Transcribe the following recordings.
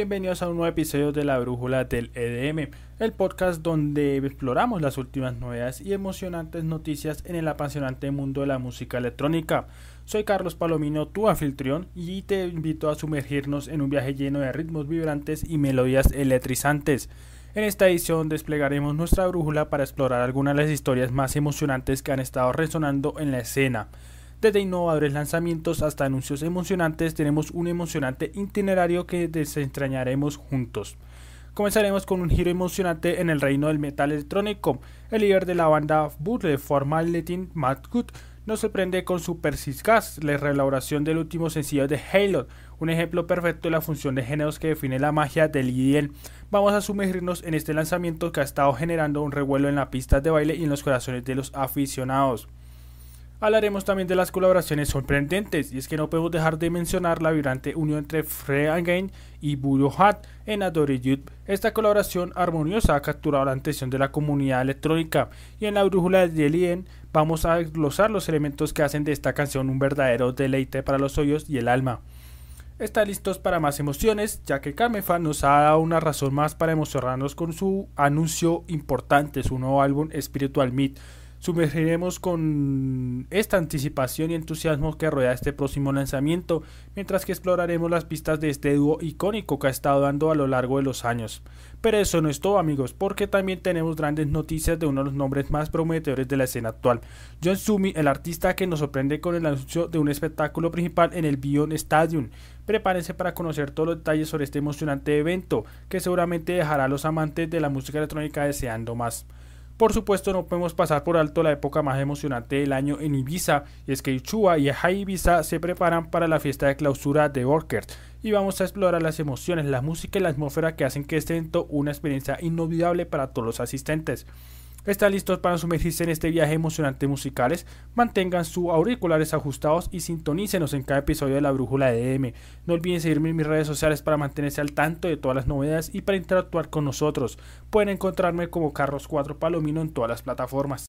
Bienvenidos a un nuevo episodio de La Brújula del EDM, el podcast donde exploramos las últimas novedades y emocionantes noticias en el apasionante mundo de la música electrónica. Soy Carlos Palomino, tu anfitrión, y te invito a sumergirnos en un viaje lleno de ritmos vibrantes y melodías electrizantes. En esta edición desplegaremos nuestra brújula para explorar algunas de las historias más emocionantes que han estado resonando en la escena. Desde innovadores lanzamientos hasta anuncios emocionantes, tenemos un emocionante itinerario que desentrañaremos juntos. Comenzaremos con un giro emocionante en el reino del metal electrónico. El líder de la banda Bootle Latin, Matt Good, nos sorprende con su Persiscast, la reelaboración del último sencillo de Halo, un ejemplo perfecto de la función de géneros que define la magia del IDL. Vamos a sumergirnos en este lanzamiento que ha estado generando un revuelo en la pista de baile y en los corazones de los aficionados. Hablaremos también de las colaboraciones sorprendentes, y es que no podemos dejar de mencionar la vibrante unión entre Frey Again y Budo Hat en Adore Youth. Esta colaboración armoniosa ha capturado la atención de la comunidad electrónica, y en la brújula de Alien vamos a desglosar los elementos que hacen de esta canción un verdadero deleite para los oídos y el alma. Están listos para más emociones, ya que Kamefa nos ha dado una razón más para emocionarnos con su anuncio importante, su nuevo álbum Spiritual Meat sumergiremos con esta anticipación y entusiasmo que rodea este próximo lanzamiento, mientras que exploraremos las pistas de este dúo icónico que ha estado dando a lo largo de los años. Pero eso no es todo amigos, porque también tenemos grandes noticias de uno de los nombres más prometedores de la escena actual. John Sumi, el artista que nos sorprende con el anuncio de un espectáculo principal en el Beyond Stadium. Prepárense para conocer todos los detalles sobre este emocionante evento, que seguramente dejará a los amantes de la música electrónica deseando más. Por supuesto, no podemos pasar por alto la época más emocionante del año en Ibiza, y es que Ichua y High Ibiza se preparan para la fiesta de clausura de Orchard, y vamos a explorar las emociones, la música y la atmósfera que hacen que este evento una experiencia inolvidable para todos los asistentes. ¿Están listos para sumergirse en este viaje emocionante musicales? Mantengan sus auriculares ajustados y sintonícenos en cada episodio de la Brújula de DM. No olviden seguirme en mis redes sociales para mantenerse al tanto de todas las novedades y para interactuar con nosotros. Pueden encontrarme como Carlos 4 Palomino en todas las plataformas.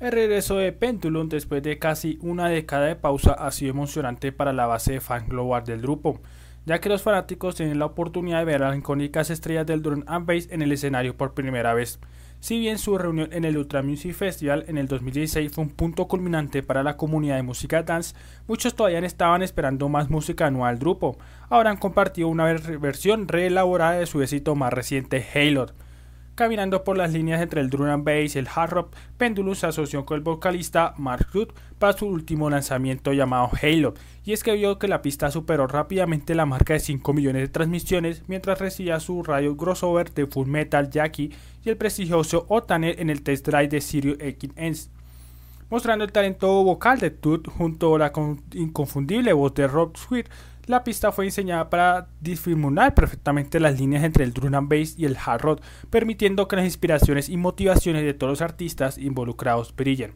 El regreso de Pendulum después de casi una década de pausa ha sido emocionante para la base de fan global del grupo, ya que los fanáticos tienen la oportunidad de ver a las icónicas estrellas del drum and bass en el escenario por primera vez. Si bien su reunión en el Ultra Music Festival en el 2016 fue un punto culminante para la comunidad de música dance, muchos todavía estaban esperando más música nueva del grupo. Ahora han compartido una versión reelaborada de su éxito más reciente, Halo. Caminando por las líneas entre el drum and bass y el hard rock, Pendulum se asoció con el vocalista Mark Rudd para su último lanzamiento llamado Halo, y es que vio que la pista superó rápidamente la marca de 5 millones de transmisiones mientras recibía su radio crossover de Full Metal Jackie y el prestigioso Otaner en el test drive de Sirius X mostrando el talento vocal de Tut junto a la inconfundible voz de Rob Sweet la pista fue diseñada para difuminar perfectamente las líneas entre el drum and bass y el hard rock, permitiendo que las inspiraciones y motivaciones de todos los artistas involucrados brillen.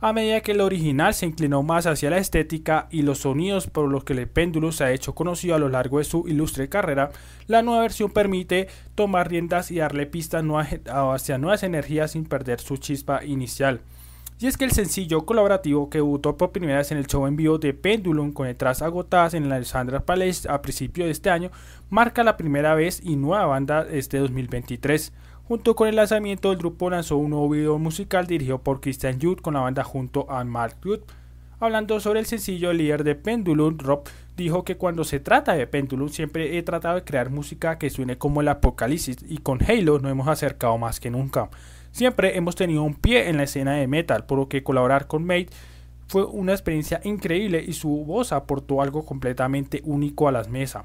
A medida que el original se inclinó más hacia la estética y los sonidos por los que el péndulo se ha hecho conocido a lo largo de su ilustre carrera, la nueva versión permite tomar riendas y darle pistas hacia nuevas energías sin perder su chispa inicial. Y es que el sencillo colaborativo que debutó por primera vez en el show en vivo de Pendulum con letras agotadas en la Alexandra Palace a principios de este año marca la primera vez y nueva banda este 2023. Junto con el lanzamiento del grupo lanzó un nuevo video musical dirigido por Christian Jude con la banda junto a Mark Jude. Hablando sobre el sencillo, el líder de Pendulum, Rob, dijo que cuando se trata de Pendulum siempre he tratado de crear música que suene como el apocalipsis y con Halo nos hemos acercado más que nunca. Siempre hemos tenido un pie en la escena de metal, por lo que colaborar con Mate fue una experiencia increíble y su voz aportó algo completamente único a las mesas.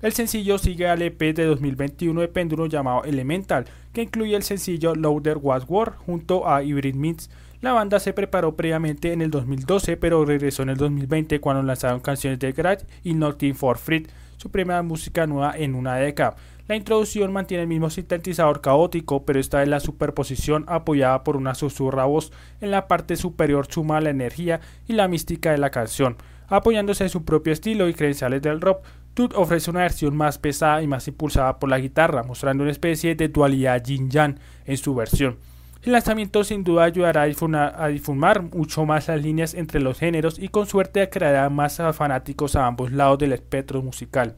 El sencillo sigue al EP de 2021 de Péndulo llamado Elemental, que incluye el sencillo Louder Was War junto a Hybrid Meats. La banda se preparó previamente en el 2012, pero regresó en el 2020 cuando lanzaron canciones de Garage y Nothing for Free, su primera música nueva en una década. La introducción mantiene el mismo sintetizador caótico, pero esta es la superposición apoyada por una susurra voz en la parte superior suma la energía y la mística de la canción. Apoyándose en su propio estilo y credenciales del rock, Tut ofrece una versión más pesada y más impulsada por la guitarra, mostrando una especie de dualidad yin-yang en su versión. El lanzamiento sin duda ayudará a difumar mucho más las líneas entre los géneros y con suerte atraerá más fanáticos a ambos lados del espectro musical.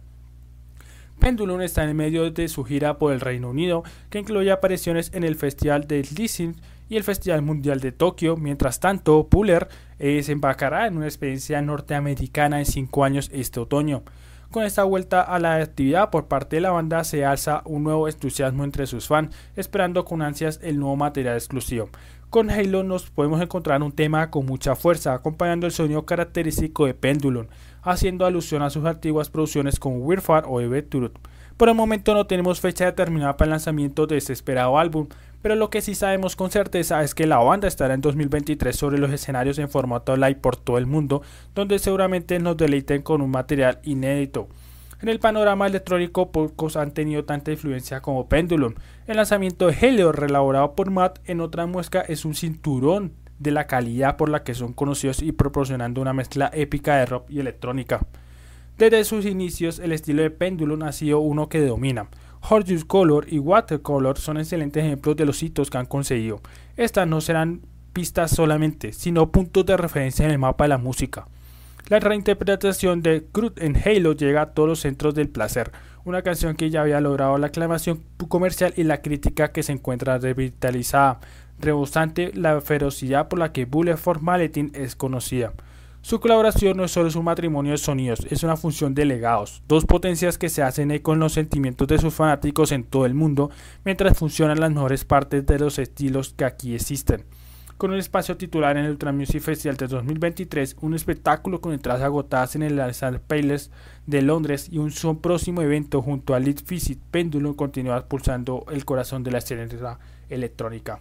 Pendulum está en medio de su gira por el Reino Unido, que incluye apariciones en el Festival de Leasing y el Festival Mundial de Tokio. Mientras tanto, Puller eh, se embarcará en una experiencia norteamericana en cinco años este otoño. Con esta vuelta a la actividad por parte de la banda se alza un nuevo entusiasmo entre sus fans, esperando con ansias el nuevo material exclusivo. Con Halo nos podemos encontrar un tema con mucha fuerza, acompañando el sonido característico de Pendulum, haciendo alusión a sus antiguas producciones como Weird o Eve Por el momento no tenemos fecha determinada para el lanzamiento de este esperado álbum, pero lo que sí sabemos con certeza es que la banda estará en 2023 sobre los escenarios en formato live por todo el mundo, donde seguramente nos deleiten con un material inédito. En el panorama electrónico pocos han tenido tanta influencia como Pendulum. El lanzamiento de Helio, relaborado por Matt en otra muesca, es un cinturón de la calidad por la que son conocidos y proporcionando una mezcla épica de rock y electrónica. Desde sus inicios, el estilo de Pendulum ha sido uno que domina. Horus Color y Watercolor son excelentes ejemplos de los hitos que han conseguido. Estas no serán pistas solamente, sino puntos de referencia en el mapa de la música. La reinterpretación de Cruz en Halo llega a todos los centros del placer, una canción que ya había logrado la aclamación comercial y la crítica que se encuentra revitalizada, rebosante la ferocidad por la que Bullet for Maletin es conocida. Su colaboración no es solo un matrimonio de sonidos, es una función de legados, dos potencias que se hacen eco en los sentimientos de sus fanáticos en todo el mundo, mientras funcionan las mejores partes de los estilos que aquí existen. Con un espacio titular en el Ultra Music Festival de 2023, un espectáculo con entradas agotadas en el Alexander Palace de Londres y un son próximo evento junto a Lead Visit Pendulum continúa pulsando el corazón de la escena electrónica.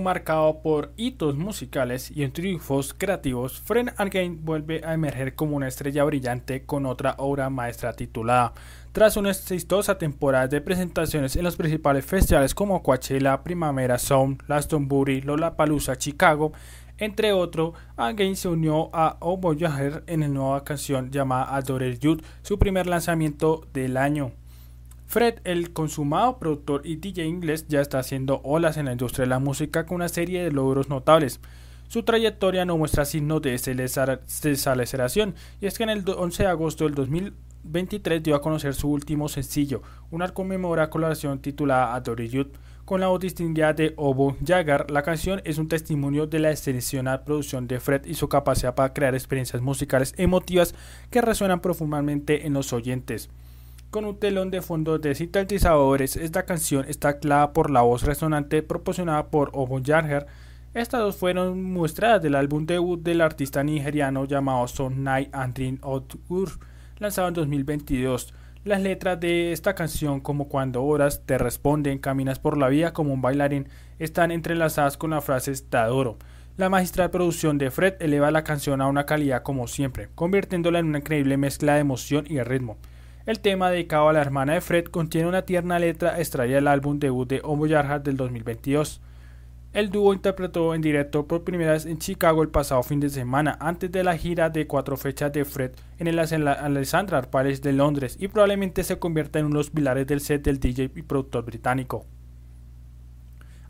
En marcado por hitos musicales y triunfos creativos, Fred Again vuelve a emerger como una estrella brillante con otra obra maestra titulada. Tras una exitosa temporada de presentaciones en los principales festivales como Coachella, Primavera Sound, Glastonbury, Lollapalooza, Chicago, entre otros, Again se unió a Oh Voyager en la nueva canción llamada Adore Youth, su primer lanzamiento del año. Fred, el consumado productor y DJ inglés, ya está haciendo olas en la industria de la música con una serie de logros notables. Su trayectoria no muestra signos de desaceleración, y es que en el 11 de agosto del 2023 dio a conocer su último sencillo, una conmemora colaboración titulada Adore Youth. Con la voz distinguida de Obo Jagger, la canción es un testimonio de la excepcional producción de Fred y su capacidad para crear experiencias musicales emotivas que resuenan profundamente en los oyentes. Con un telón de fondo de sintetizadores, esta canción está clara por la voz resonante proporcionada por Obo Jarger. Estas dos fueron muestras del álbum debut del artista nigeriano llamado Son Night and lanzado en 2022. Las letras de esta canción, como cuando horas te responden, caminas por la vida como un bailarín, están entrelazadas con las frases te adoro. La magistral producción de Fred eleva la canción a una calidad como siempre, convirtiéndola en una increíble mezcla de emoción y ritmo. El tema dedicado a la hermana de Fred contiene una tierna letra extraída del álbum debut de Homo Yarhat del 2022. El dúo interpretó en directo por primera vez en Chicago el pasado fin de semana, antes de la gira de cuatro fechas de Fred en el Alexandra Palace de Londres, y probablemente se convierta en uno de los pilares del set del DJ y productor británico.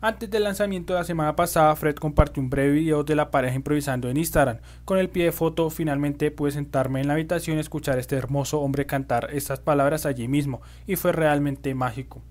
Antes del lanzamiento de la semana pasada, Fred compartió un breve video de la pareja improvisando en Instagram. Con el pie de foto, finalmente pude sentarme en la habitación y escuchar a este hermoso hombre cantar estas palabras allí mismo, y fue realmente mágico.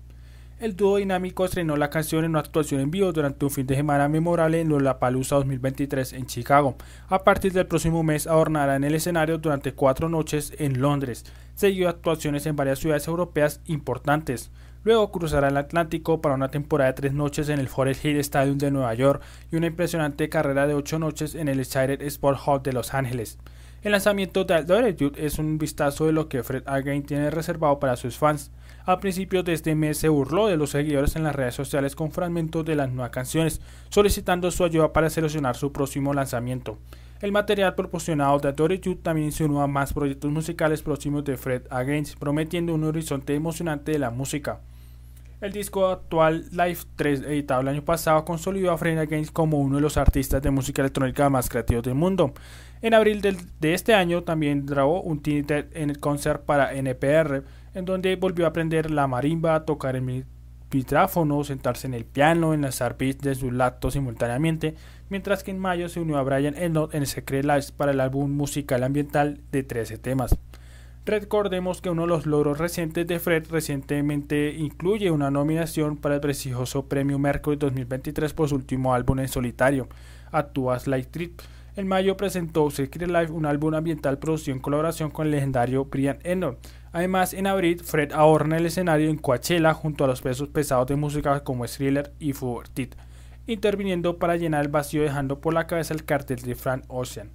El dúo dinámico estrenó la canción en una actuación en vivo durante un fin de semana memorable en Lollapalooza 2023 en Chicago. A partir del próximo mes adornará en el escenario durante cuatro noches en Londres, seguido actuaciones en varias ciudades europeas importantes. Luego cruzará el Atlántico para una temporada de tres noches en el Forest Hill Stadium de Nueva York y una impresionante carrera de ocho noches en el Excited Sport Hall de Los Ángeles. El lanzamiento de Adore es un vistazo de lo que Fred Again tiene reservado para sus fans. A principios de este mes se burló de los seguidores en las redes sociales con fragmentos de las nuevas canciones, solicitando su ayuda para seleccionar su próximo lanzamiento. El material proporcionado de Adore también se unió a más proyectos musicales próximos de Fred Again, prometiendo un horizonte emocionante de la música. El disco actual Live 3, editado el año pasado, consolidó a Fred Games como uno de los artistas de música electrónica más creativos del mundo. En abril de, este año también grabó un teaser en el concert para NPR, en donde volvió a aprender la marimba, tocar el micrófono, sentarse en el piano, enlazar beats de su lacto simultáneamente, mientras que en mayo se unió a Brian Eno en Secret Lives para el álbum musical ambiental de 13 temas. Recordemos que uno de los logros recientes de Fred recientemente incluye una nominación para el prestigioso Premio Mercury 2023 por su último álbum en solitario, Actúas Light Trip. En mayo presentó Secret Life, un álbum ambiental producido en colaboración con el legendario Brian Eno. Además, en abril, Fred ahorra el escenario en Coachella junto a los pesos pesados de música como Thriller y Fuvertit, interviniendo para llenar el vacío dejando por la cabeza el cartel de Frank Ocean.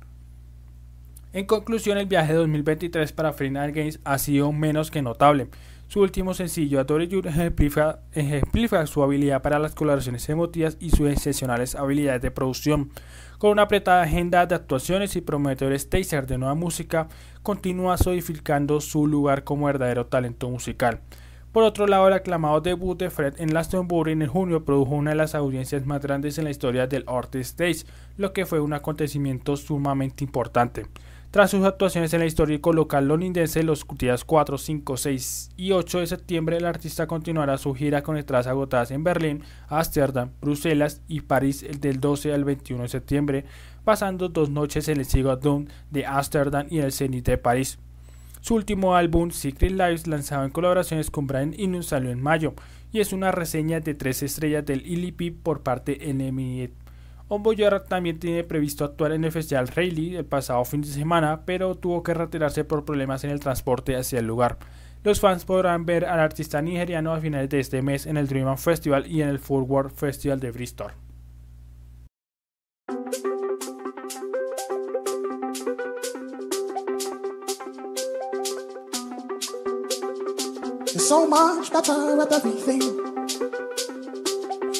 En conclusión, el viaje 2023 para Final Games ha sido menos que notable. Su último sencillo, Adore You, ejemplifica, su habilidad para las colaboraciones emotivas y sus excepcionales habilidades de producción. Con una apretada agenda de actuaciones y prometedores taser de nueva música, continúa solidificando su lugar como verdadero talento musical. Por otro lado, el aclamado debut de Fred en Glastonbury en junio produjo una de las audiencias más grandes en la historia del Art Stage, lo que fue un acontecimiento sumamente importante. Tras sus actuaciones en el histórico local londinense los días 4, 5, 6 y 8 de septiembre, el artista continuará su gira con entradas agotadas en Berlín, Ámsterdam, Bruselas y París del 12 al 21 de septiembre, pasando dos noches en el Sigo Dome de Ámsterdam y el Zenith de París. Su último álbum, Secret Lives, lanzado en colaboraciones con Brian Eno, salió en mayo y es una reseña de tres estrellas del ILP por parte de NME Omboyar también tiene previsto actuar en el Festival Rayleigh el pasado fin de semana, pero tuvo que retirarse por problemas en el transporte hacia el lugar. Los fans podrán ver al artista nigeriano a finales de este mes en el Dream Festival y en el Forward Festival de Bristol.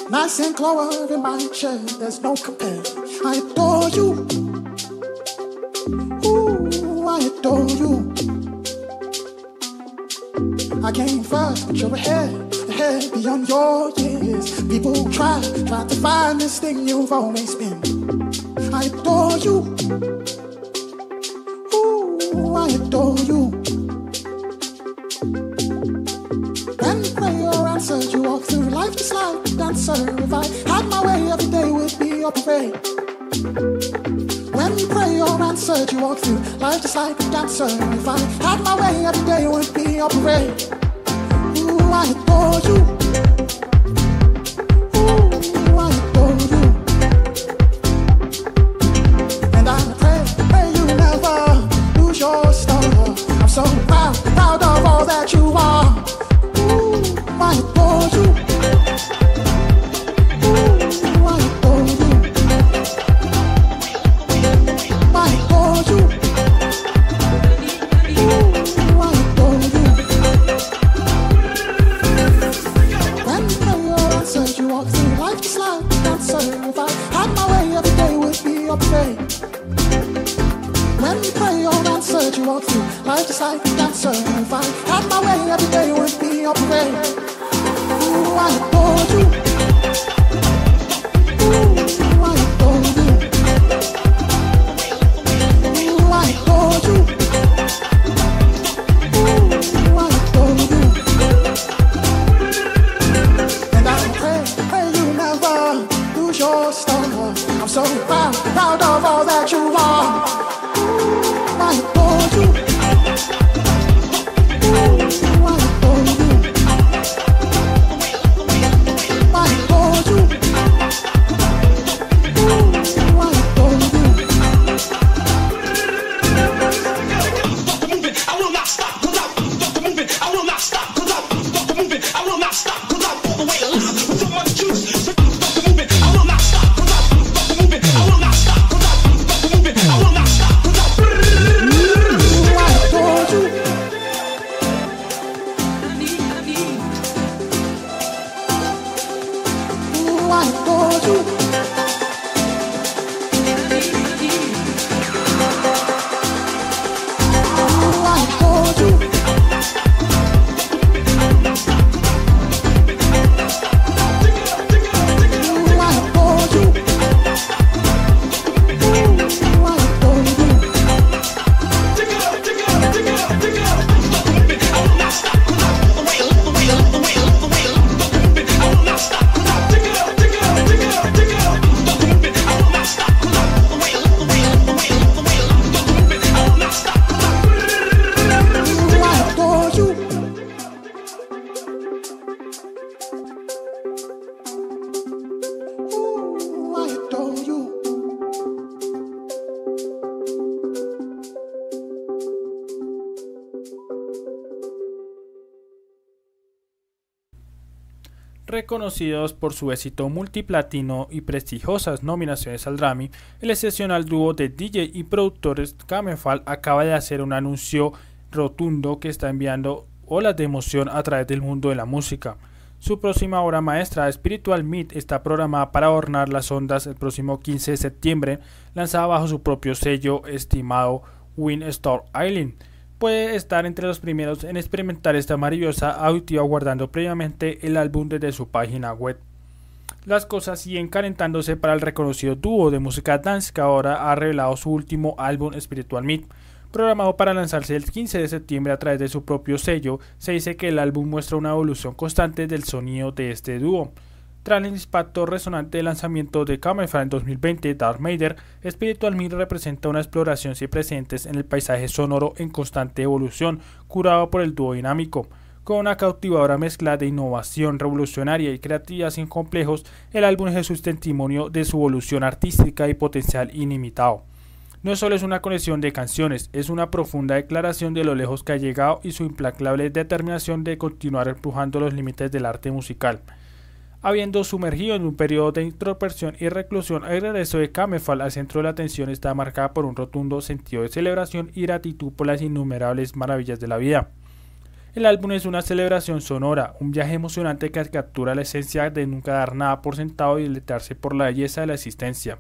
Nice and clover in my shirt, there's no compare. I adore you. Ooh, I adore you. I came first, but you're ahead, ahead beyond your years. People try, try to find this thing you've always been. I adore you. Ooh, I adore you. Life just like a dancer. If I had my way, every day would be your parade. When you pray or answer, you walk through life just like a dancer. If I had my way, every day would be your parade. You. Reconocidos por su éxito multiplatino y prestigiosas nominaciones al Grammy, el excepcional dúo de DJ y productores Camefal acaba de hacer un anuncio rotundo que está enviando olas de emoción a través del mundo de la música. Su próxima obra maestra, Spiritual Meat, está programada para adornar las ondas el próximo 15 de septiembre, lanzada bajo su propio sello estimado Windstar Island puede estar entre los primeros en experimentar esta maravillosa auditiva guardando previamente el álbum desde su página web. Las cosas siguen calentándose para el reconocido dúo de música dance que ahora ha revelado su último álbum Spiritual Meat. Programado para lanzarse el 15 de septiembre a través de su propio sello, se dice que el álbum muestra una evolución constante del sonido de este dúo. Tras el impacto resonante del lanzamiento de Camelfire en 2020, Darth Vader, Spiritual Meat representa una exploración sin precedentes en el paisaje sonoro en constante evolución, curado por el dúo dinámico. Con una cautivadora mezcla de innovación revolucionaria y creatividad sin complejos, el álbum es su testimonio de su evolución artística y potencial inimitado. No solo es una colección de canciones, es una profunda declaración de lo lejos que ha llegado y su implacable determinación de continuar empujando los límites del arte musical. Habiendo sumergido en un periodo de introspección y reclusión, el regreso de Camefal al centro de la atención está marcada por un rotundo sentido de celebración y gratitud por las innumerables maravillas de la vida. El álbum es una celebración sonora, un viaje emocionante que captura la esencia de nunca dar nada por sentado y deleitarse por la belleza de la existencia.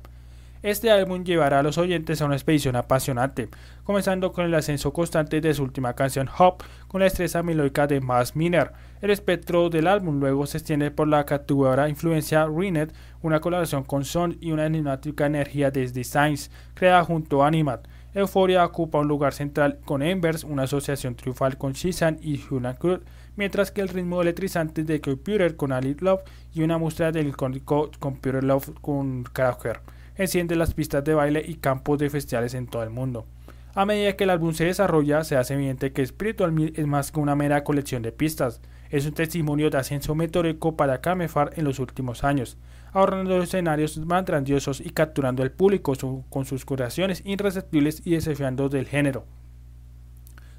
Este álbum llevará a los oyentes a una expedición apasionante, comenzando con el ascenso constante de su última canción Hop, con la destreza melódica de Mass Miner. El espectro del álbum luego se extiende por la cautivadora influencia Renet, una colaboración con Son y una enigmática energía desde Science, creada junto a Animat. Euphoria ocupa un lugar central con Embers, una asociación triunfal con Shizan y Hunakurt, mientras que el ritmo electrizante de Computer con Ali Love y una muestra del icónico Computer Love con Kraftwerk enciende las pistas de baile y campos de festivales en todo el mundo. A medida que el álbum se desarrolla, se hace evidente que Spiritual Mill es más que una mera colección de pistas, es un testimonio de ascenso meteórico para Kamefar en los últimos años, ahorrando escenarios más grandiosos y capturando al público con sus creaciones irreceptibles y desafiando del género.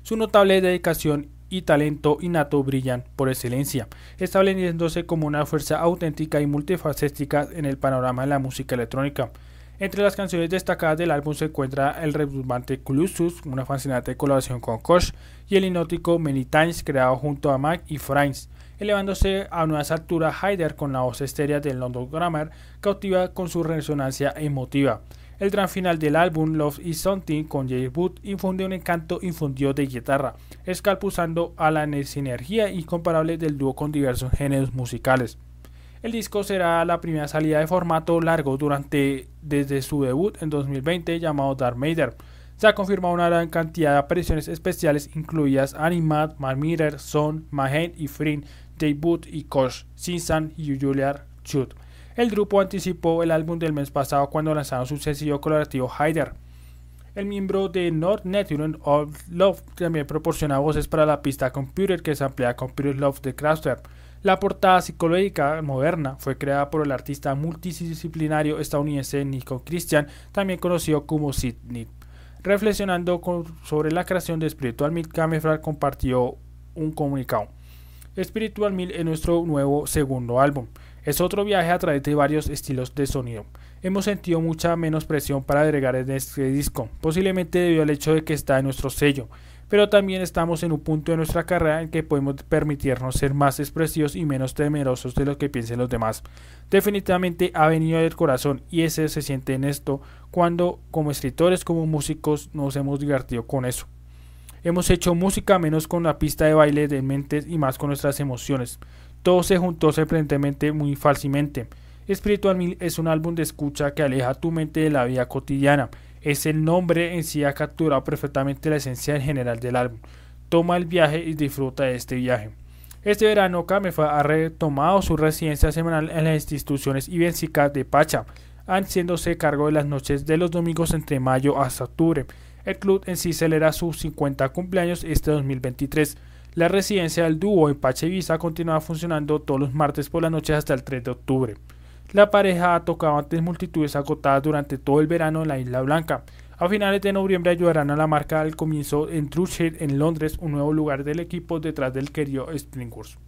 Su notable dedicación y talento innato brillan por excelencia, estableciéndose como una fuerza auténtica y multifacética en el panorama de la música electrónica. Entre las canciones destacadas del álbum se encuentra el retumbante Clusus, una fascinante colaboración con Kosh, y el hipnótico Many Times creado junto a Mac y Franz, elevándose a nuevas alturas Hyder con la voz estéreo del London Grammar, cautiva con su resonancia emotiva. El gran final del álbum Love is Something con Jay Boot infunde un encanto infundido de guitarra, escalpuzando a la sinergia incomparable del dúo con diversos géneros musicales. El disco será la primera salida de formato largo durante desde su debut en 2020 llamado Dark Matter. Se ha confirmado una gran cantidad de apariciones especiales incluidas Animat, Marmirer, Son, Mahen y Frin, Jay Boot y Kosh, Sinsan y Julian Chut. El grupo anticipó el álbum del mes pasado cuando lanzaron su sencillo colaborativo Hyder. El miembro de North Natural of Love también proporciona voces para la pista Computer que se amplía Computer Love de Kraftwerk. La portada psicológica moderna fue creada por el artista multidisciplinario estadounidense Nico Christian, también conocido como Sidney. Reflexionando sobre la creación de Spiritual Mill, Camefra compartió un comunicado. Spiritual Mill es nuestro nuevo segundo álbum. Es otro viaje a través de varios estilos de sonido. Hemos sentido mucha menos presión para agregar en este disco, posiblemente debido al hecho de que está en nuestro sello, pero también estamos en un punto de nuestra carrera en que podemos permitirnos ser más expresivos y menos temerosos de lo que piensen los demás. Definitivamente ha venido del corazón y ese se siente en esto cuando como escritores como músicos nos hemos divertido con eso. Hemos hecho música menos con la pista de baile de mentes y más con nuestras emociones. Todo se juntó sorprendentemente muy fácilmente. Spiritual Mill es un álbum de escucha que aleja tu mente de la vida cotidiana. Es el nombre en sí ha capturado perfectamente la esencia general del álbum. Toma el viaje y disfruta de este viaje. Este verano Camefa ha retomado su residencia semanal en las instituciones ibéricas de Pacha, haciéndose cargo de las noches de los domingos entre mayo hasta octubre. El club en sí celebra sus 50 cumpleaños este 2023. La residencia del dúo en Pache Visa continúa funcionando todos los martes por la noche hasta el 3 de octubre. La pareja ha tocado ante multitudes agotadas durante todo el verano en la Isla Blanca. A finales de noviembre ayudarán a la marca al comienzo en Truchet en Londres, un nuevo lugar del equipo detrás del querido Springwars.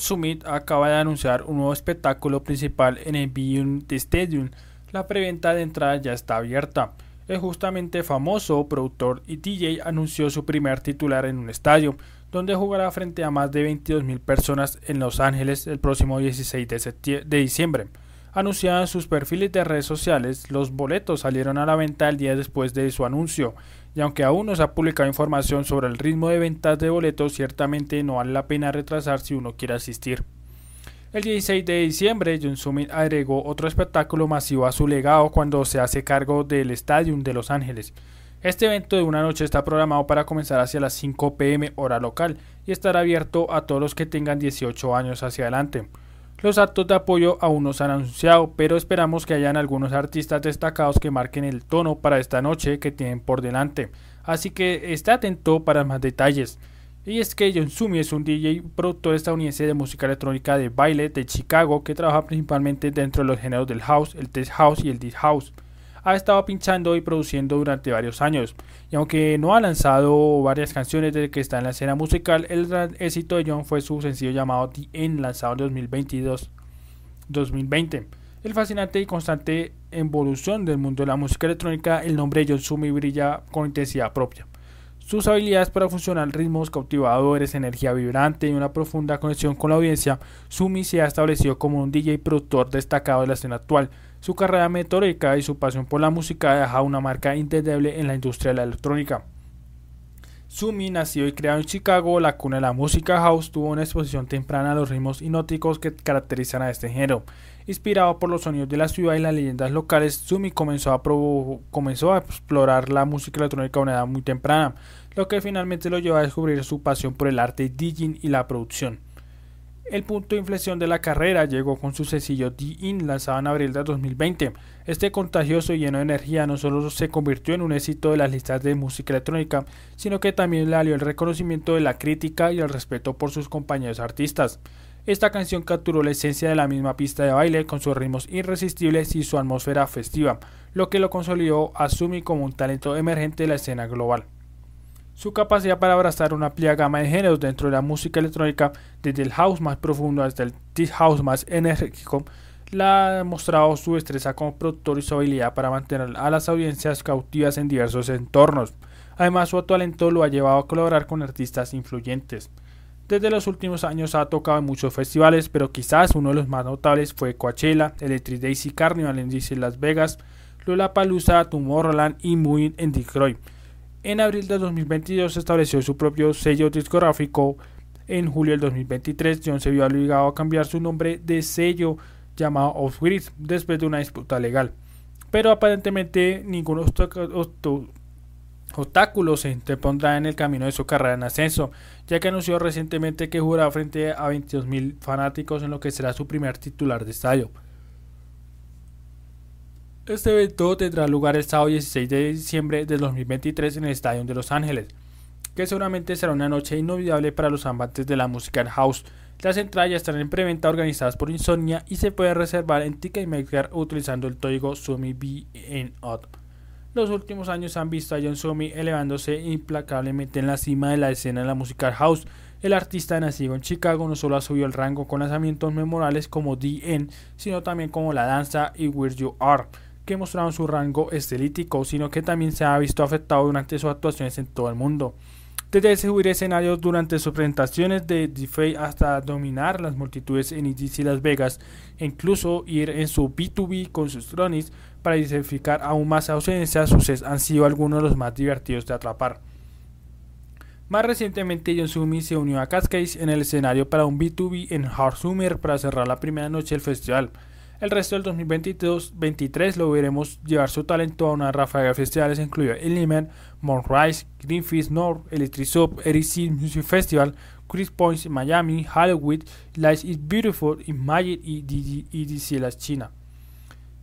Summit acaba de anunciar un nuevo espectáculo principal en el Beyond Stadium. La preventa de entradas ya está abierta. El justamente famoso productor y DJ anunció su primer titular en un estadio, donde jugará frente a más de 22.000 personas en Los Ángeles el próximo 16 de, de diciembre. Anunciados en sus perfiles de redes sociales, los boletos salieron a la venta el día después de su anuncio, y aunque aún no se ha publicado información sobre el ritmo de ventas de boletos, ciertamente no vale la pena retrasar si uno quiere asistir. El 16 de diciembre, John Summit agregó otro espectáculo masivo a su legado cuando se hace cargo del Stadium de Los Ángeles. Este evento de una noche está programado para comenzar hacia las 5 pm hora local y estará abierto a todos los que tengan 18 años hacia adelante. Los actos de apoyo aún no se han anunciado, pero esperamos que hayan algunos artistas destacados que marquen el tono para esta noche que tienen por delante. Así que esté atento para más detalles. Y es que John Sumi es un DJ productor estadounidense de música electrónica de baile de Chicago que trabaja principalmente dentro de los géneros del house, el test house y el deep house ha estado pinchando y produciendo durante varios años. Y aunque no ha lanzado varias canciones desde que está en la escena musical, el gran éxito de John fue su sencillo llamado The End, lanzado en 2022, 2020. El fascinante y constante evolución del mundo de la música electrónica, el nombre de John Sumi brilla con intensidad propia. Sus habilidades para funcionar ritmos cautivadores, energía vibrante y una profunda conexión con la audiencia, Sumi se ha establecido como un DJ productor destacado de la escena actual, su carrera metódica y su pasión por la música deja una marca indeleble en la industria de la electrónica. Sumi, nacido y creado en Chicago, la cuna de la música house, tuvo una exposición temprana a los ritmos hipnóticos que caracterizan a este género. Inspirado por los sonidos de la ciudad y las leyendas locales, Sumi comenzó a, comenzó a explorar la música electrónica a una edad muy temprana, lo que finalmente lo llevó a descubrir su pasión por el arte DJing y la producción. El punto de inflexión de la carrera llegó con su sencillo The In lanzado en abril de 2020. Este contagioso y lleno de energía no solo se convirtió en un éxito de las listas de música electrónica, sino que también le dio el reconocimiento de la crítica y el respeto por sus compañeros artistas. Esta canción capturó la esencia de la misma pista de baile con sus ritmos irresistibles y su atmósfera festiva, lo que lo consolidó a Sumi como un talento emergente de la escena global. Su capacidad para abrazar una amplia gama de géneros dentro de la música electrónica, desde el house más profundo hasta el deep house más enérgico, la ha demostrado su destreza como productor y su habilidad para mantener a las audiencias cautivas en diversos entornos. Además, su talento lo ha llevado a colaborar con artistas influyentes. Desde los últimos años ha tocado en muchos festivales, pero quizás uno de los más notables fue Coachella, Electric Daisy Carnival en DC Las Vegas, Lollapalooza, Tomorrowland y Moon en Detroit. En abril de 2022 estableció su propio sello discográfico. En julio del 2023, John se vio obligado a cambiar su nombre de sello llamado Off Grid después de una disputa legal. Pero aparentemente ningún obstáculo se interpondrá en el camino de su carrera en ascenso, ya que anunció recientemente que jugará frente a 22.000 fanáticos en lo que será su primer titular de estadio. Este evento tendrá lugar el sábado 16 de diciembre de 2023 en el Estadio de Los Ángeles, que seguramente será una noche inolvidable para los amantes de la música house. Las entradas ya están en preventa organizadas por Insomnia y se puede reservar en Ticketmaster utilizando el código SUMI Los últimos años han visto a John Sumi elevándose implacablemente en la cima de la escena de la música house. El artista nacido en Chicago no solo ha subido el rango con lanzamientos memorables como DN, sino también como La Danza y Where You Are que mostraron su rango estilítico, sino que también se ha visto afectado durante sus actuaciones en todo el mundo. Desde subir escenarios durante sus presentaciones de DeFi hasta dominar las multitudes en EDC Las Vegas, e incluso ir en su B2B con sus drones para diversificar aún más ausencias, sus han sido algunos de los más divertidos de atrapar. Más recientemente, John Sumi se unió a Cascade en el escenario para un B2B en Hard Summer para cerrar la primera noche del festival. El resto del 2022-23 lo veremos llevar su talento a una ráfaga de festivales incluido Elimen, Rise, Greenfield North, Electric Sub, EDC Music Festival, Chris Points, Miami, Halloween, Life is Beautiful, Magic y DC Las China.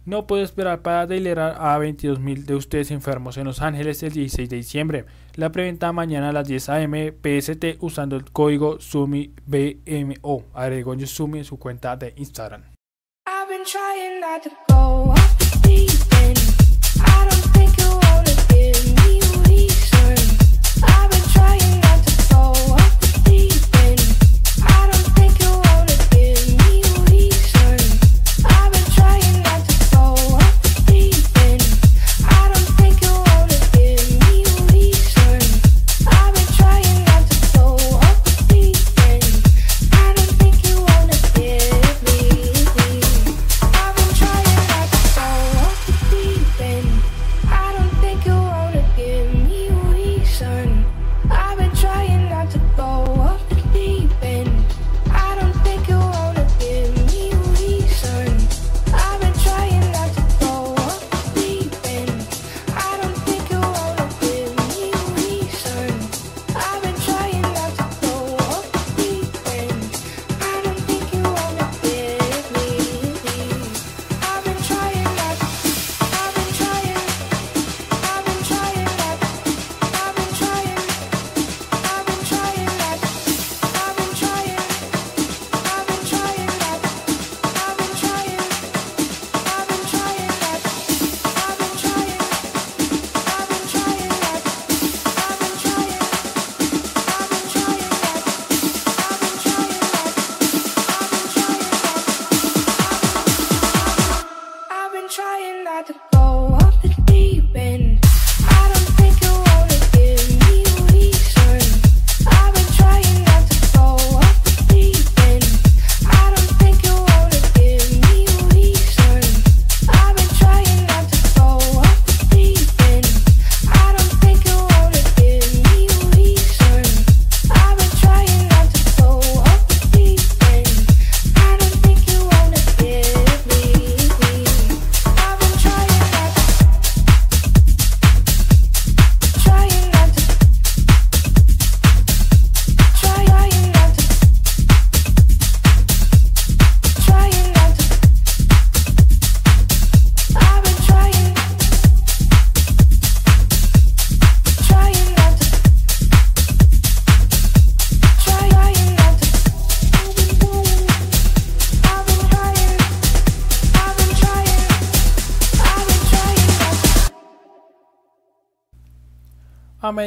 No puedo esperar para delirar a 22.000 de ustedes enfermos en Los Ángeles el 16 de diciembre. La preventa mañana a las 10 am PST usando el código SUMIBMO. Agregó Sumi en su cuenta de Instagram. Been trying not to go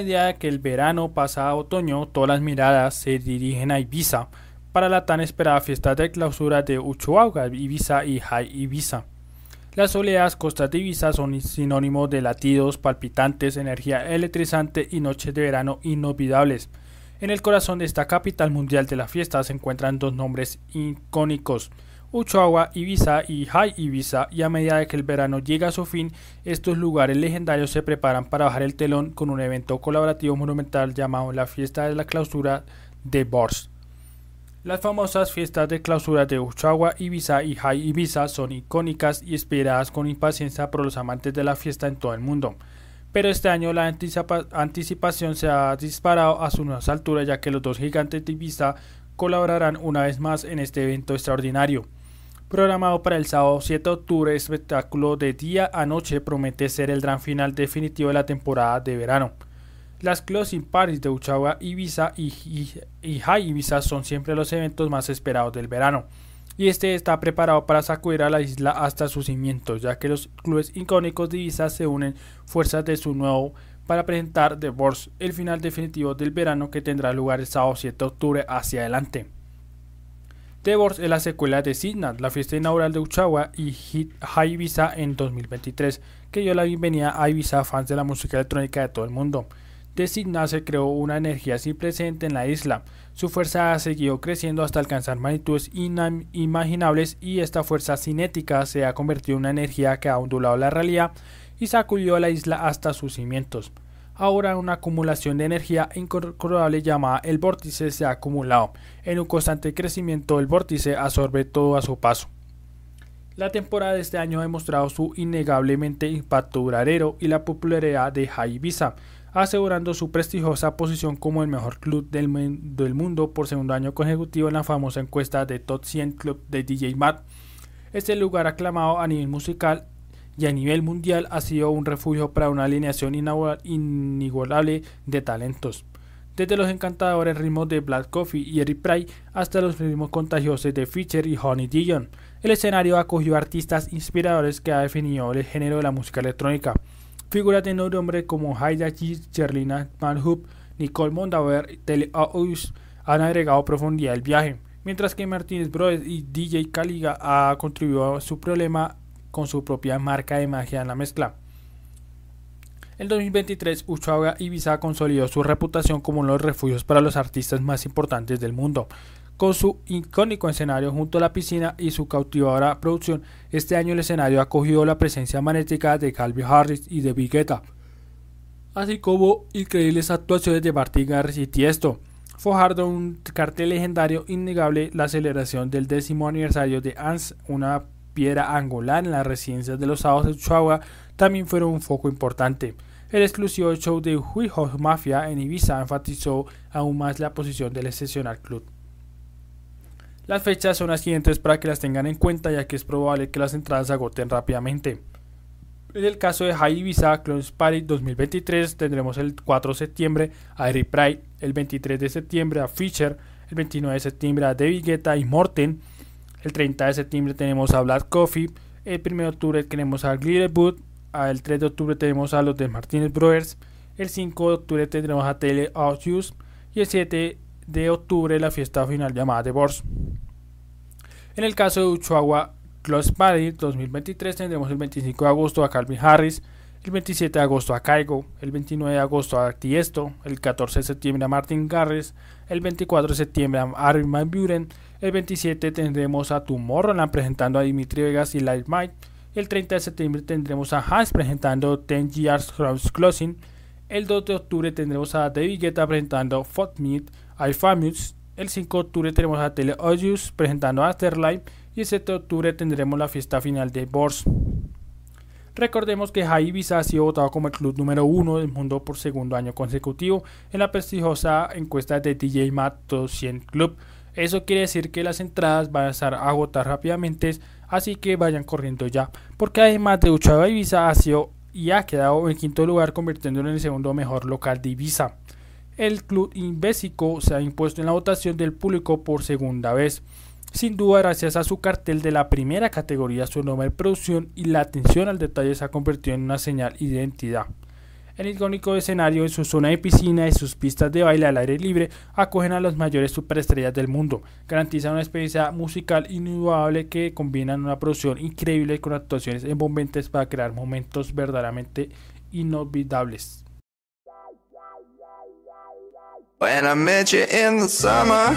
Medida que el verano pasa a otoño, todas las miradas se dirigen a Ibiza para la tan esperada fiesta de clausura de Uchuauga, Ibiza y High Ibiza. Las soleadas costas de Ibiza son sinónimo de latidos palpitantes, energía electrizante y noches de verano inolvidables. En el corazón de esta capital mundial de la fiesta se encuentran dos nombres icónicos, Uchuagua, Ibiza y High Ibiza, y a medida que el verano llega a su fin, estos lugares legendarios se preparan para bajar el telón con un evento colaborativo monumental llamado la Fiesta de la Clausura de Bors. Las famosas fiestas de clausura de Uchuagua, Ibiza y High Ibiza son icónicas y esperadas con impaciencia por los amantes de la fiesta en todo el mundo. Pero este año la anticipa- anticipación se ha disparado a nuevas alturas ya que los dos gigantes de Ibiza colaborarán una vez más en este evento extraordinario. Programado para el sábado 7 de octubre, espectáculo de día a noche promete ser el gran final definitivo de la temporada de verano. Las closing parties de Uchawa, Ibiza y, y, y High Ibiza son siempre los eventos más esperados del verano. Y este está preparado para sacudir a la isla hasta sus cimientos, ya que los clubes icónicos de Ibiza se unen fuerzas de su nuevo para presentar The Bourse, el final definitivo del verano que tendrá lugar el sábado 7 de octubre hacia adelante. Bourse es la secuela de Signal, la fiesta inaugural de Uchawa y Hit High Ibiza en 2023, que dio la bienvenida a Ibiza fans de la música electrónica de todo el mundo. De Signal se creó una energía sin precedente en la isla. Su fuerza ha seguido creciendo hasta alcanzar magnitudes inimaginables y esta fuerza cinética se ha convertido en una energía que ha ondulado la realidad y sacudió a la isla hasta sus cimientos. Ahora una acumulación de energía incontrolable llamada el vórtice se ha acumulado. En un constante crecimiento el vórtice absorbe todo a su paso. La temporada de este año ha demostrado su innegablemente impacto duradero y la popularidad de High Ibiza, asegurando su prestigiosa posición como el mejor club del, mundo por segundo año consecutivo en la famosa encuesta de Top 100 Club de DJ Mat. Este lugar aclamado a nivel musical y a nivel mundial ha sido un refugio para una alineación inigualable de talentos. Desde los encantadores ritmos de Black Coffee y Eric Pry hasta los ritmos contagiosos de Fisher y Honey Dijon, el escenario acogió artistas inspiradores que ha definido el género de la música electrónica. Figuras de nombre como Haida G, Cherlina Manhoop, Nicole Mondaver y Tele han agregado profundidad al viaje, mientras que Martínez Brothers y DJ Caliga ha contribuido a su problema con su propia marca de magia en la mezcla. En 2023, Uchuaga Ibiza consolidó su reputación como uno de los refugios para los artistas más importantes del mundo. Con su icónico escenario junto a la piscina y su cautivadora producción, este año el escenario ha acogido la presencia magnética de Calvin Harris y de Vigueta, así como increíbles actuaciones de Martin Garrix y Tiesto, forjando un cartel legendario innegable la celebración del décimo aniversario de ANS, una piedra angular en las residencias de los sábados de Chihuahua, también fueron un foco importante. El exclusivo show de Huijo Mafia en Ibiza enfatizó aún más la posición del excepcional club. Las fechas son las siguientes para que las tengan en cuenta ya que es probable que las entradas se agoten rápidamente. En el caso de High Ibiza Clones Party 2023 tendremos el 4 de septiembre a Eric Pride, el 23 de septiembre a Fisher, el 29 de septiembre a David Guetta y Morten, el 30 de septiembre tenemos a Black Coffee, el 1 de octubre tenemos a Glitterwood, el 3 de octubre tenemos a los de Martinez Brothers, el 5 de octubre tendremos a Tele Audius y el 7 de octubre la fiesta final llamada The Bourse. En el caso de Uchuagua Close Party 2023 tendremos el 25 de agosto a Calvin Harris, el 27 de agosto a Kaigo, el 29 de agosto a Tiesto, el 14 de septiembre a Martin Garrix, el 24 de septiembre a Armin Van Buren, el 27 tendremos a Tomorrowland presentando a Dimitri Vegas y Light Mike, el 30 de septiembre tendremos a Hans presentando 10 Years Cross Closing, el 2 de octubre tendremos a David Guetta presentando Fuck Meat, I Famous, el 5 de octubre tenemos a Tele presentando Afterlife y el 7 de octubre tendremos la fiesta final de Bors. Recordemos que High Ibiza ha sido votado como el club número uno del mundo por segundo año consecutivo en la prestigiosa encuesta de DJ Mat 200 Club. Eso quiere decir que las entradas van a estar agotadas rápidamente, así que vayan corriendo ya, porque además de Uchaba Ibiza ha sido y ha quedado en quinto lugar convirtiéndolo en el segundo mejor local de Ibiza. El club Invésico se ha impuesto en la votación del público por segunda vez. Sin duda, gracias a su cartel de la primera categoría, su nombre de producción y la atención al detalle se ha convertido en una señal de identidad. El icónico escenario, en su zona de piscina y sus pistas de baile al aire libre acogen a las mayores superestrellas del mundo. Garantizan una experiencia musical inigualable que combinan una producción increíble con actuaciones envolventes para crear momentos verdaderamente inolvidables. When I met you in the summer,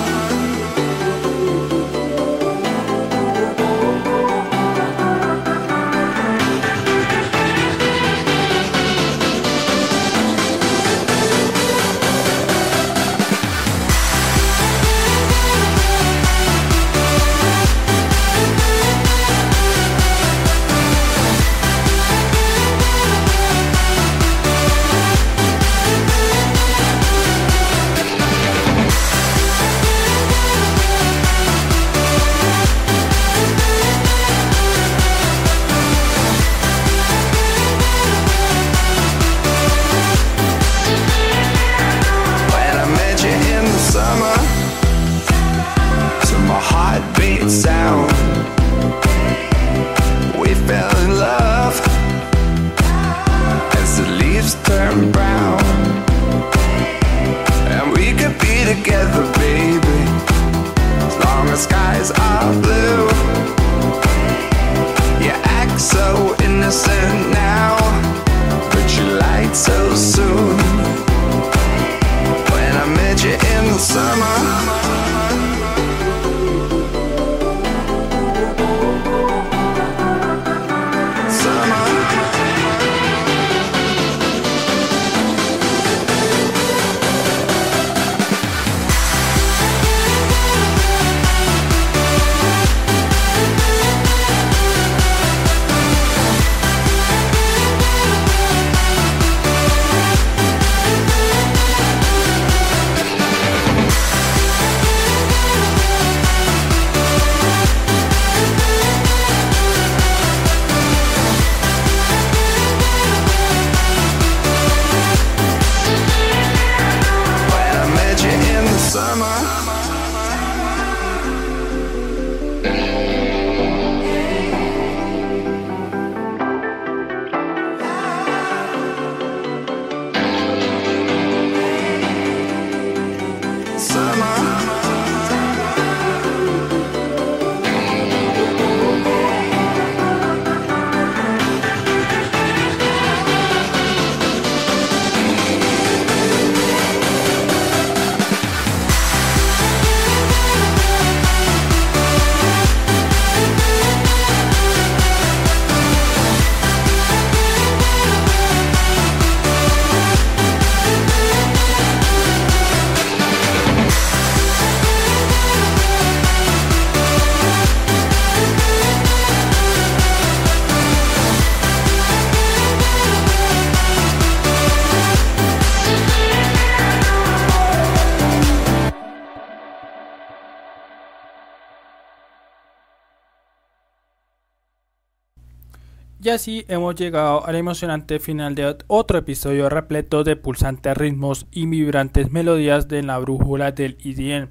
Así hemos llegado al emocionante final de otro episodio repleto de pulsantes ritmos y vibrantes melodías de la brújula del IDM.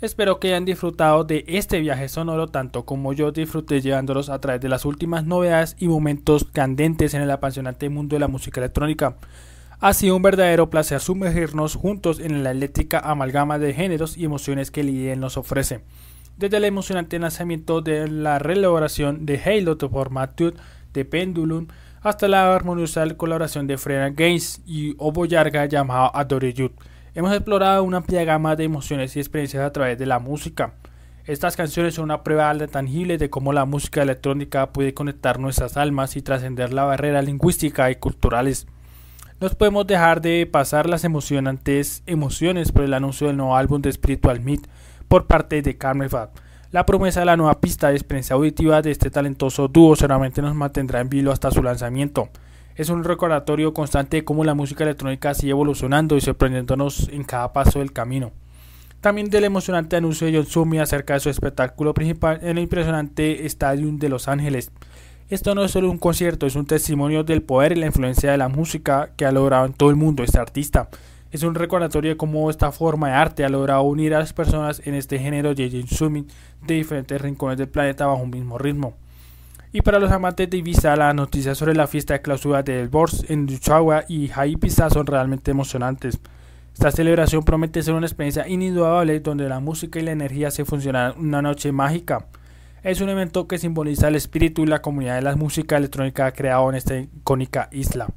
Espero que hayan disfrutado de este viaje sonoro tanto como yo disfruté llevándolos a través de las últimas novedades y momentos candentes en el apasionante mundo de la música electrónica. Ha sido un verdadero placer sumergirnos juntos en la eléctrica amalgama de géneros y emociones que el IDM nos ofrece. Desde el emocionante lanzamiento de la reelaboración de Halo por Matthew de Pendulum hasta la armoniosa colaboración de Frena Gaines y Obo Yarga llamado Adore You. Hemos explorado una amplia gama de emociones y experiencias a través de la música. Estas canciones son una prueba tangible de cómo la música electrónica puede conectar nuestras almas y trascender la barrera lingüística y culturales. No podemos dejar de pasar las emocionantes emociones por el anuncio del nuevo álbum de Spiritual Meat por parte de Fab la promesa de la nueva pista de experiencia auditiva de este talentoso dúo seguramente nos mantendrá en vilo hasta su lanzamiento. Es un recordatorio constante de cómo la música electrónica sigue evolucionando y sorprendiéndonos en cada paso del camino. También del emocionante anuncio de John Sumi acerca de su espectáculo principal en el impresionante Stadium de Los Ángeles. Esto no es solo un concierto, es un testimonio del poder y la influencia de la música que ha logrado en todo el mundo este artista es un recordatorio de cómo esta forma de arte ha logrado unir a las personas en este género de Summit de diferentes rincones del planeta bajo un mismo ritmo. Y para los amantes de Ibiza, las noticias sobre la fiesta de clausura del Bors en Duchagua y Ibiza son realmente emocionantes. Esta celebración promete ser una experiencia inigualable donde la música y la energía se funcionan una noche mágica. Es un evento que simboliza el espíritu y la comunidad de la música electrónica creado en esta icónica isla.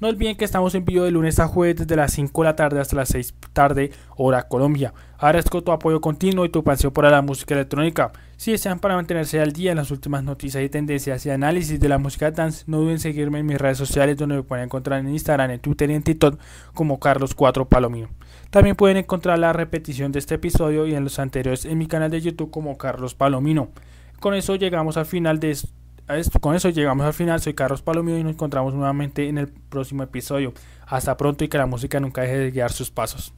No olviden que estamos en vivo de lunes a jueves desde las 5 de la tarde hasta las 6 de tarde, hora Colombia. Agradezco tu apoyo continuo y tu pasión por la música electrónica. Si desean para mantenerse al día en las últimas noticias y tendencias y análisis de la música dance, no duden en seguirme en mis redes sociales donde me pueden encontrar en Instagram, en Twitter y en TikTok como Carlos4 Palomino. También pueden encontrar la repetición de este episodio y en los anteriores en mi canal de YouTube como Carlos Palomino. Con eso llegamos al final de este con eso llegamos al final. Soy Carlos Palomino y nos encontramos nuevamente en el próximo episodio. Hasta pronto y que la música nunca deje de guiar sus pasos.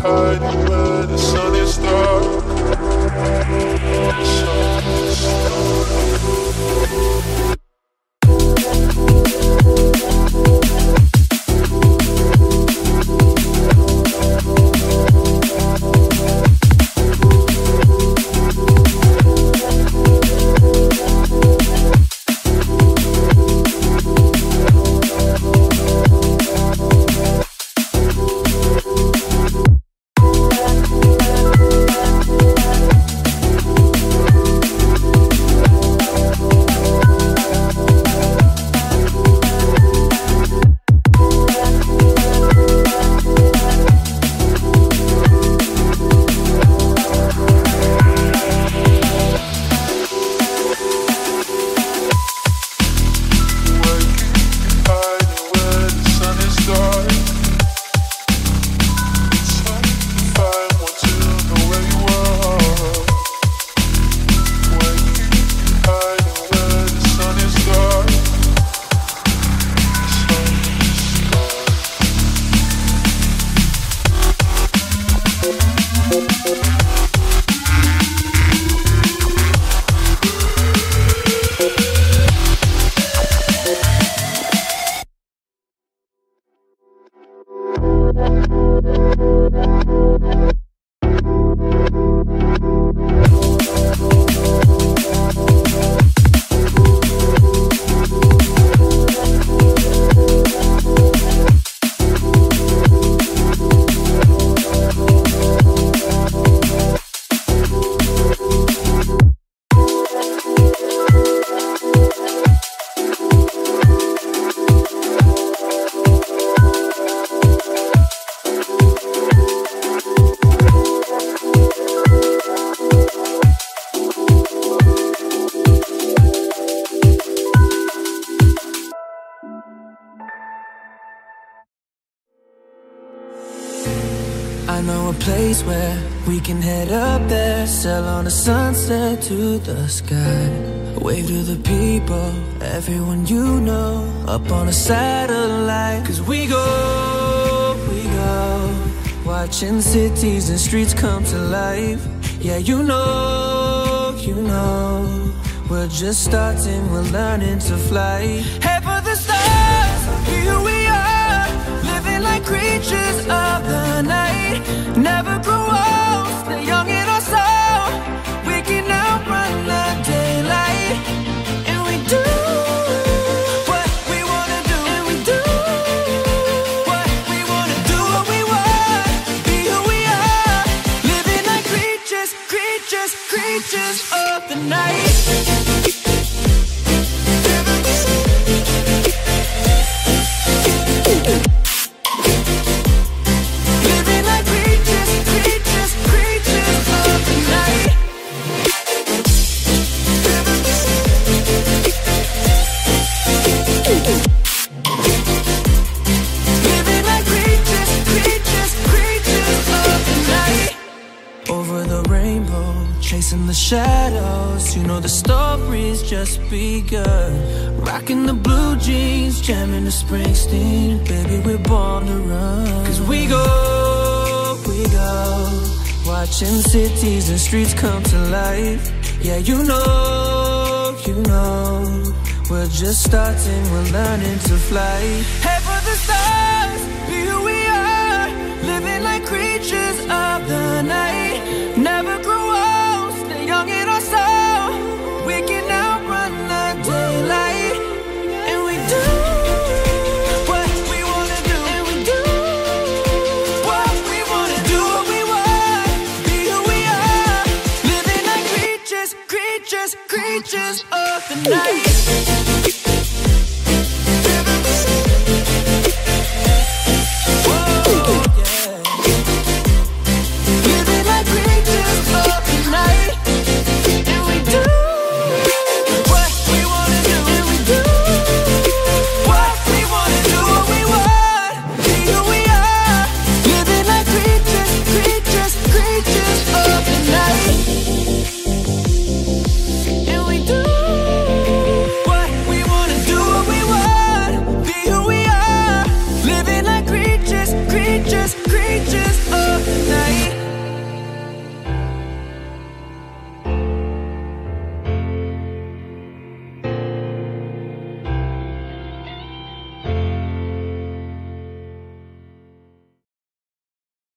Hiding where the sun is dark? Can head up there, sail on a sunset to the sky. Wave to the people, everyone you know, up on a satellite. Cause we go, we go, watching cities and streets come to life. Yeah, you know, you know, we're just starting, we're learning to fly. Head for the stars, here we are, living like creatures of the night. Never night. The story's just begun. Rocking the blue jeans, jamming the Springsteen. Baby, we're born to run. Cause we go, we go. Watching cities and streets come to life. Yeah, you know, you know. We're just starting, we're learning to fly. Head the night.